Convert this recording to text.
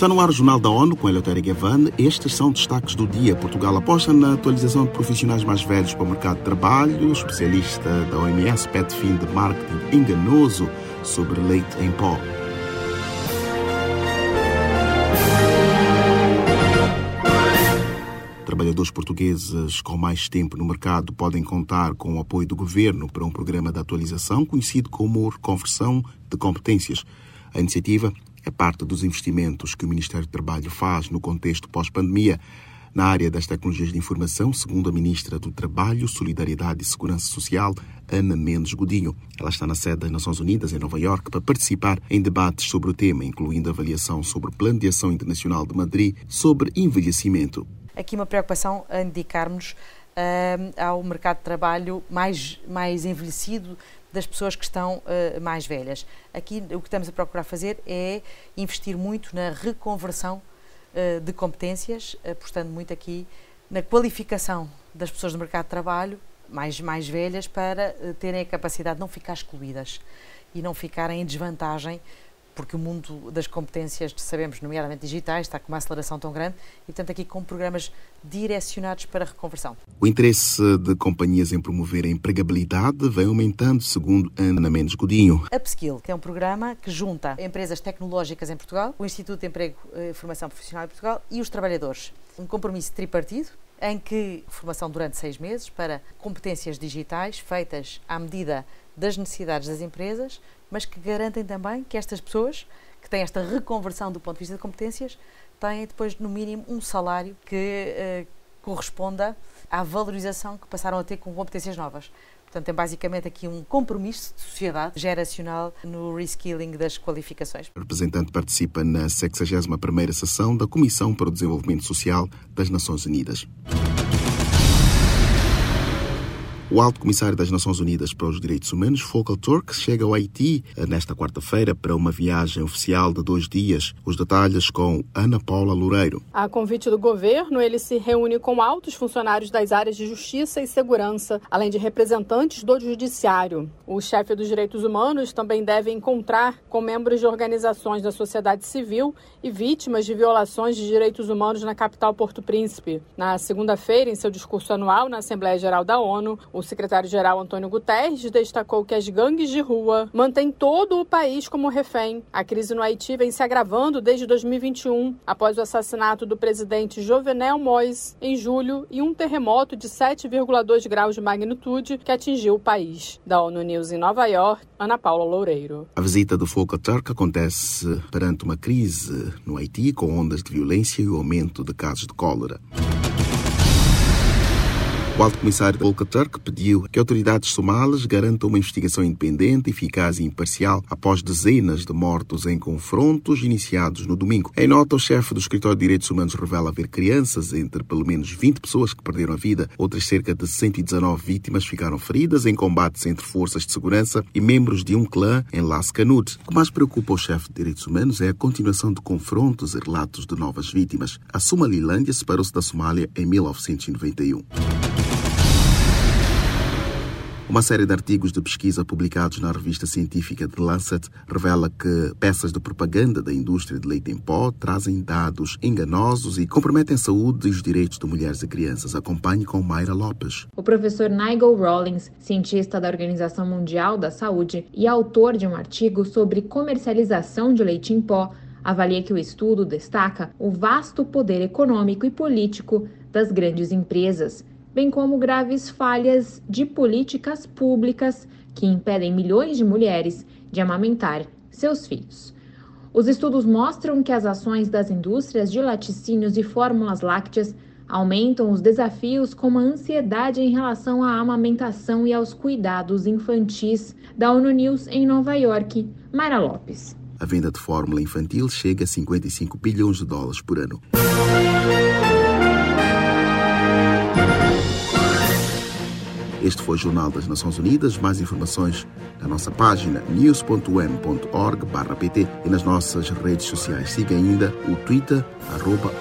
Está no ar o Jornal da ONU com Eleutério Gavan. Estes são destaques do dia. Portugal aposta na atualização de profissionais mais velhos para o mercado de trabalho. O especialista da OMS pede fim de marketing enganoso sobre leite em pó. Trabalhadores portugueses com mais tempo no mercado podem contar com o apoio do governo para um programa de atualização conhecido como reconversão de competências. A iniciativa é parte dos investimentos que o Ministério do Trabalho faz no contexto pós-pandemia na área das tecnologias de informação, segundo a Ministra do Trabalho, Solidariedade e Segurança Social, Ana Mendes Godinho. Ela está na sede das Nações Unidas, em Nova Iorque, para participar em debates sobre o tema, incluindo avaliação sobre o Plano de Ação Internacional de Madrid sobre envelhecimento. Aqui uma preocupação a dedicarmos uh, ao mercado de trabalho mais, mais envelhecido, das pessoas que estão uh, mais velhas. Aqui o que estamos a procurar fazer é investir muito na reconversão uh, de competências, apostando muito aqui na qualificação das pessoas do mercado de trabalho mais, mais velhas para uh, terem a capacidade de não ficar excluídas e não ficarem em desvantagem porque o mundo das competências, sabemos, nomeadamente digitais, está com uma aceleração tão grande e, portanto, aqui com programas direcionados para a reconversão. O interesse de companhias em promover a empregabilidade vem aumentando, segundo Ana Mendes Godinho. Upskill, que é um programa que junta empresas tecnológicas em Portugal, o Instituto de Emprego e Formação Profissional em Portugal e os trabalhadores. Um compromisso tripartido em que formação durante seis meses para competências digitais feitas à medida das necessidades das empresas, mas que garantem também que estas pessoas, que têm esta reconversão do ponto de vista de competências, têm depois, no mínimo, um salário que eh, corresponda à valorização que passaram a ter com competências novas. Portanto, é basicamente aqui um compromisso de sociedade geracional no reskilling das qualificações. O representante participa na 61ª sessão da Comissão para o Desenvolvimento Social das Nações Unidas. O Alto Comissário das Nações Unidas para os Direitos Humanos, Focal Turk, chega ao Haiti eh, nesta quarta-feira para uma viagem oficial de dois dias. Os detalhes com Ana Paula Loureiro. A convite do governo, ele se reúne com altos funcionários das áreas de justiça e segurança, além de representantes do judiciário. O chefe dos direitos humanos também deve encontrar com membros de organizações da sociedade civil e vítimas de violações de direitos humanos na capital Porto Príncipe. Na segunda-feira, em seu discurso anual na Assembleia Geral da ONU, o secretário-geral Antônio Guterres destacou que as gangues de rua mantêm todo o país como refém. A crise no Haiti vem se agravando desde 2021, após o assassinato do presidente Jovenel Moïse em julho e um terremoto de 7,2 graus de magnitude que atingiu o país. Da ONU News em Nova York, Ana Paula Loureiro. A visita do Fogo Turk acontece perante uma crise no Haiti com ondas de violência e o aumento de casos de cólera. O alto comissário Volker Turk pediu que autoridades somalas garantam uma investigação independente, eficaz e imparcial após dezenas de mortos em confrontos iniciados no domingo. Em nota, o chefe do Escritório de Direitos Humanos revela haver crianças entre pelo menos 20 pessoas que perderam a vida. Outras cerca de 119 vítimas ficaram feridas em combates entre forças de segurança e membros de um clã em Las Canud. O que mais preocupa o chefe de Direitos Humanos é a continuação de confrontos e relatos de novas vítimas. A Somalilândia separou-se da Somália em 1991. Uma série de artigos de pesquisa publicados na revista científica The Lancet revela que peças de propaganda da indústria de leite em pó trazem dados enganosos e comprometem a saúde e os direitos de mulheres e crianças. Acompanhe com Mayra Lopes. O professor Nigel Rawlings, cientista da Organização Mundial da Saúde e autor de um artigo sobre comercialização de leite em pó, avalia que o estudo destaca o vasto poder econômico e político das grandes empresas bem como graves falhas de políticas públicas que impedem milhões de mulheres de amamentar seus filhos. Os estudos mostram que as ações das indústrias de laticínios e fórmulas lácteas aumentam os desafios como a ansiedade em relação à amamentação e aos cuidados infantis. Da ONU News em Nova York, Mara Lopes. A venda de fórmula infantil chega a 55 bilhões de dólares por ano. Este foi o Jornal das Nações Unidas. Mais informações na nossa página news.un.org/pt e nas nossas redes sociais. Siga ainda o Twitter, arroba.